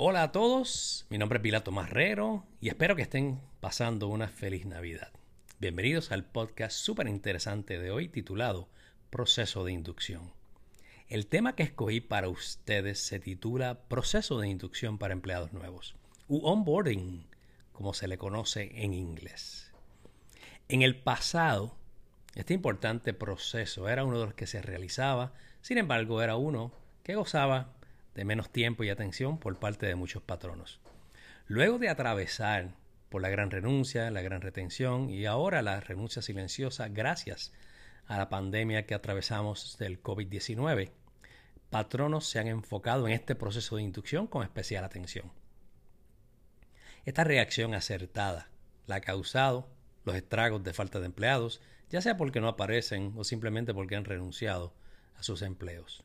Hola a todos, mi nombre es Pilato Marrero y espero que estén pasando una feliz Navidad. Bienvenidos al podcast súper interesante de hoy titulado Proceso de Inducción. El tema que escogí para ustedes se titula Proceso de Inducción para Empleados Nuevos, u onboarding, como se le conoce en inglés. En el pasado, este importante proceso era uno de los que se realizaba, sin embargo era uno que gozaba de menos tiempo y atención por parte de muchos patronos. Luego de atravesar por la gran renuncia, la gran retención y ahora la renuncia silenciosa gracias a la pandemia que atravesamos del COVID-19, patronos se han enfocado en este proceso de inducción con especial atención. Esta reacción acertada la ha causado los estragos de falta de empleados, ya sea porque no aparecen o simplemente porque han renunciado a sus empleos.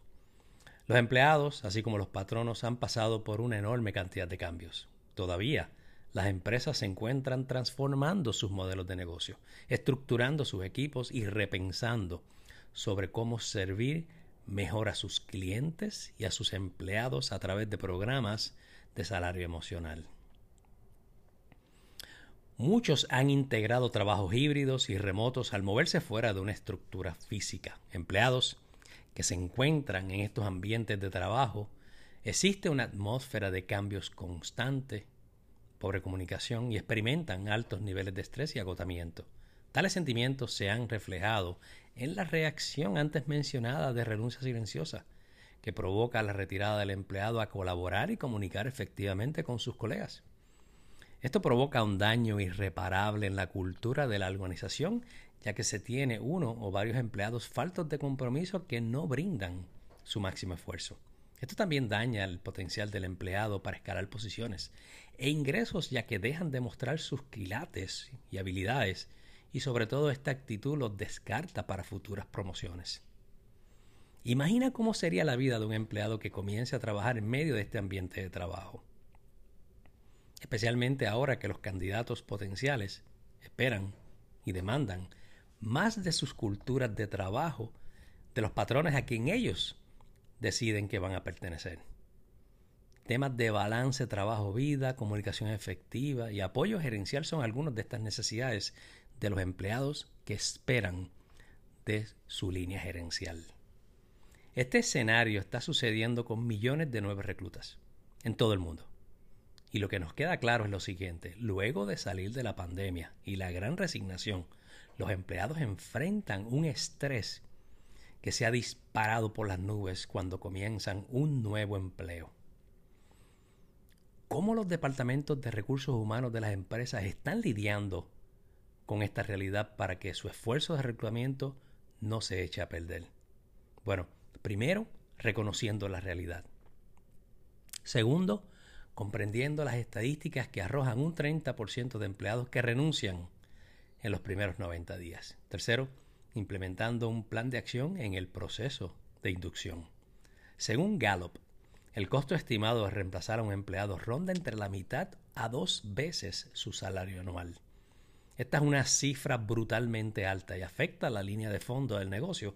Los empleados, así como los patronos, han pasado por una enorme cantidad de cambios. Todavía, las empresas se encuentran transformando sus modelos de negocio, estructurando sus equipos y repensando sobre cómo servir mejor a sus clientes y a sus empleados a través de programas de salario emocional. Muchos han integrado trabajos híbridos y remotos al moverse fuera de una estructura física. Empleados que se encuentran en estos ambientes de trabajo, existe una atmósfera de cambios constante, pobre comunicación y experimentan altos niveles de estrés y agotamiento. Tales sentimientos se han reflejado en la reacción antes mencionada de renuncia silenciosa, que provoca la retirada del empleado a colaborar y comunicar efectivamente con sus colegas. Esto provoca un daño irreparable en la cultura de la organización ya que se tiene uno o varios empleados faltos de compromiso que no brindan su máximo esfuerzo. Esto también daña el potencial del empleado para escalar posiciones e ingresos ya que dejan de mostrar sus quilates y habilidades y sobre todo esta actitud los descarta para futuras promociones. Imagina cómo sería la vida de un empleado que comience a trabajar en medio de este ambiente de trabajo. Especialmente ahora que los candidatos potenciales esperan y demandan más de sus culturas de trabajo, de los patrones a quien ellos deciden que van a pertenecer. Temas de balance trabajo-vida, comunicación efectiva y apoyo gerencial son algunas de estas necesidades de los empleados que esperan de su línea gerencial. Este escenario está sucediendo con millones de nuevos reclutas en todo el mundo. Y lo que nos queda claro es lo siguiente, luego de salir de la pandemia y la gran resignación los empleados enfrentan un estrés que se ha disparado por las nubes cuando comienzan un nuevo empleo. ¿Cómo los departamentos de recursos humanos de las empresas están lidiando con esta realidad para que su esfuerzo de reclutamiento no se eche a perder? Bueno, primero, reconociendo la realidad. Segundo, comprendiendo las estadísticas que arrojan un 30% de empleados que renuncian en los primeros 90 días. Tercero, implementando un plan de acción en el proceso de inducción. Según Gallup, el costo estimado de reemplazar a un empleado ronda entre la mitad a dos veces su salario anual. Esta es una cifra brutalmente alta y afecta la línea de fondo del negocio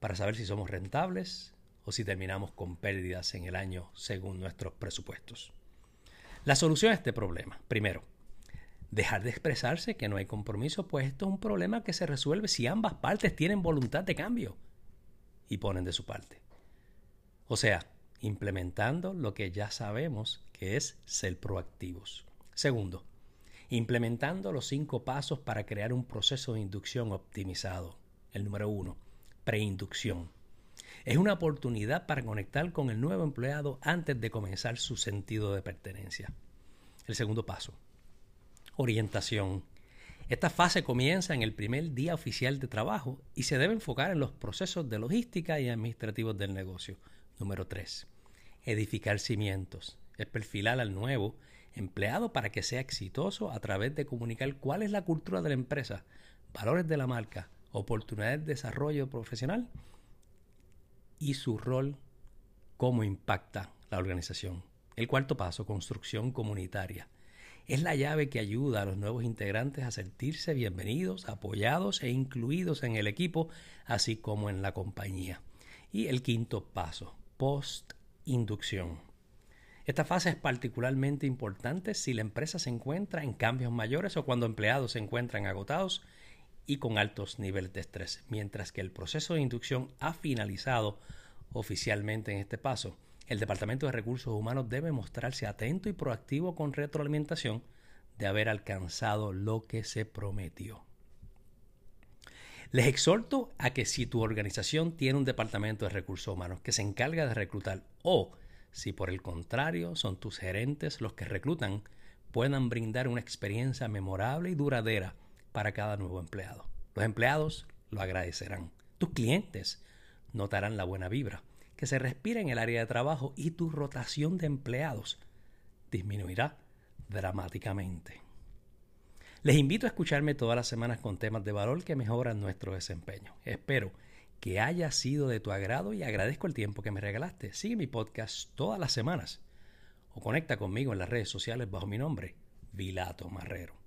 para saber si somos rentables o si terminamos con pérdidas en el año según nuestros presupuestos. La solución a este problema, primero, dejar de expresarse que no hay compromiso, pues esto es un problema que se resuelve si ambas partes tienen voluntad de cambio y ponen de su parte. O sea, implementando lo que ya sabemos que es ser proactivos. Segundo, implementando los cinco pasos para crear un proceso de inducción optimizado. El número uno, preinducción. Es una oportunidad para conectar con el nuevo empleado antes de comenzar su sentido de pertenencia. El segundo paso, orientación. Esta fase comienza en el primer día oficial de trabajo y se debe enfocar en los procesos de logística y administrativos del negocio. Número 3. Edificar cimientos. Es perfilar al nuevo empleado para que sea exitoso a través de comunicar cuál es la cultura de la empresa, valores de la marca, oportunidades de desarrollo profesional y su rol, cómo impacta la organización. El cuarto paso, construcción comunitaria es la llave que ayuda a los nuevos integrantes a sentirse bienvenidos, apoyados e incluidos en el equipo, así como en la compañía. Y el quinto paso, post-inducción. Esta fase es particularmente importante si la empresa se encuentra en cambios mayores o cuando empleados se encuentran agotados y con altos niveles de estrés, mientras que el proceso de inducción ha finalizado oficialmente en este paso. El Departamento de Recursos Humanos debe mostrarse atento y proactivo con retroalimentación de haber alcanzado lo que se prometió. Les exhorto a que si tu organización tiene un departamento de recursos humanos que se encarga de reclutar o si por el contrario son tus gerentes los que reclutan, puedan brindar una experiencia memorable y duradera para cada nuevo empleado. Los empleados lo agradecerán. Tus clientes notarán la buena vibra que se respira en el área de trabajo y tu rotación de empleados disminuirá dramáticamente. Les invito a escucharme todas las semanas con temas de valor que mejoran nuestro desempeño. Espero que haya sido de tu agrado y agradezco el tiempo que me regalaste. Sigue mi podcast todas las semanas o conecta conmigo en las redes sociales bajo mi nombre, Vilato Marrero.